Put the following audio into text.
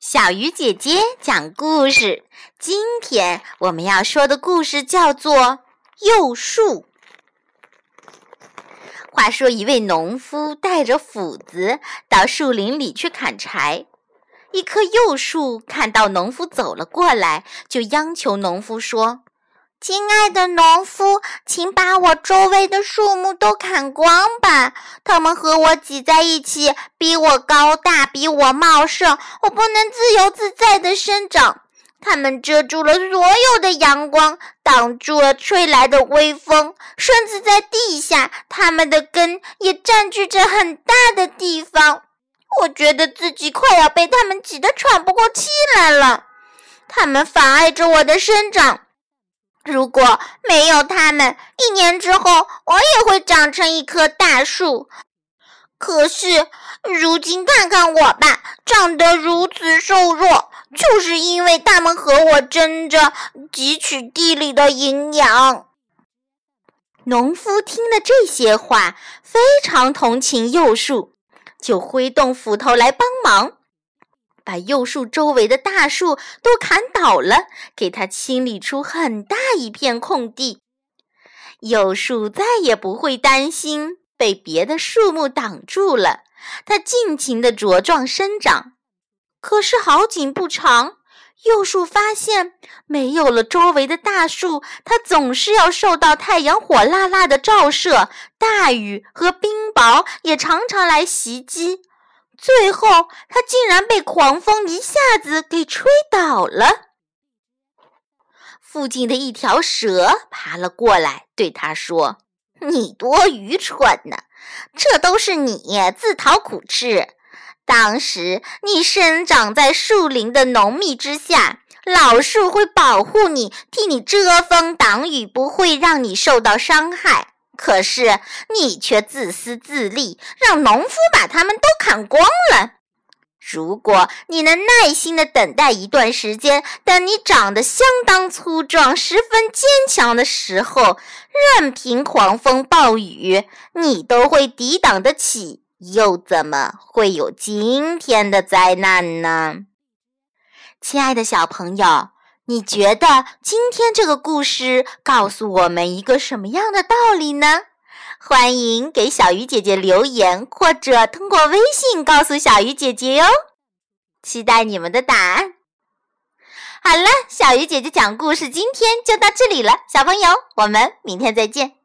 小鱼姐姐讲故事。今天我们要说的故事叫做《幼树》。话说，一位农夫带着斧子到树林里去砍柴。一棵幼树看到农夫走了过来，就央求农夫说。亲爱的农夫，请把我周围的树木都砍光吧！它们和我挤在一起，比我高大，比我茂盛，我不能自由自在地生长。它们遮住了所有的阳光，挡住了吹来的微风，甚至在地下，它们的根也占据着很大的地方。我觉得自己快要被它们挤得喘不过气来了。它们妨碍着我的生长。如果没有它们，一年之后我也会长成一棵大树。可是如今看看我吧，长得如此瘦弱，就是因为它们和我争着汲取地里的营养。农夫听了这些话，非常同情幼树，就挥动斧头来帮忙。把幼树周围的大树都砍倒了，给它清理出很大一片空地。幼树再也不会担心被别的树木挡住了，它尽情地茁壮生长。可是好景不长，幼树发现没有了周围的大树，它总是要受到太阳火辣辣的照射，大雨和冰雹也常常来袭击。最后，他竟然被狂风一下子给吹倒了。附近的一条蛇爬了过来，对他说：“你多愚蠢呢！这都是你自讨苦吃。当时你生长在树林的浓密之下，老树会保护你，替你遮风挡雨，不会让你受到伤害。”可是你却自私自利，让农夫把他们都砍光了。如果你能耐心的等待一段时间，等你长得相当粗壮、十分坚强的时候，任凭狂风暴雨，你都会抵挡得起。又怎么会有今天的灾难呢？亲爱的小朋友。你觉得今天这个故事告诉我们一个什么样的道理呢？欢迎给小鱼姐姐留言，或者通过微信告诉小鱼姐姐哟。期待你们的答案。好了，小鱼姐姐讲故事今天就到这里了，小朋友，我们明天再见。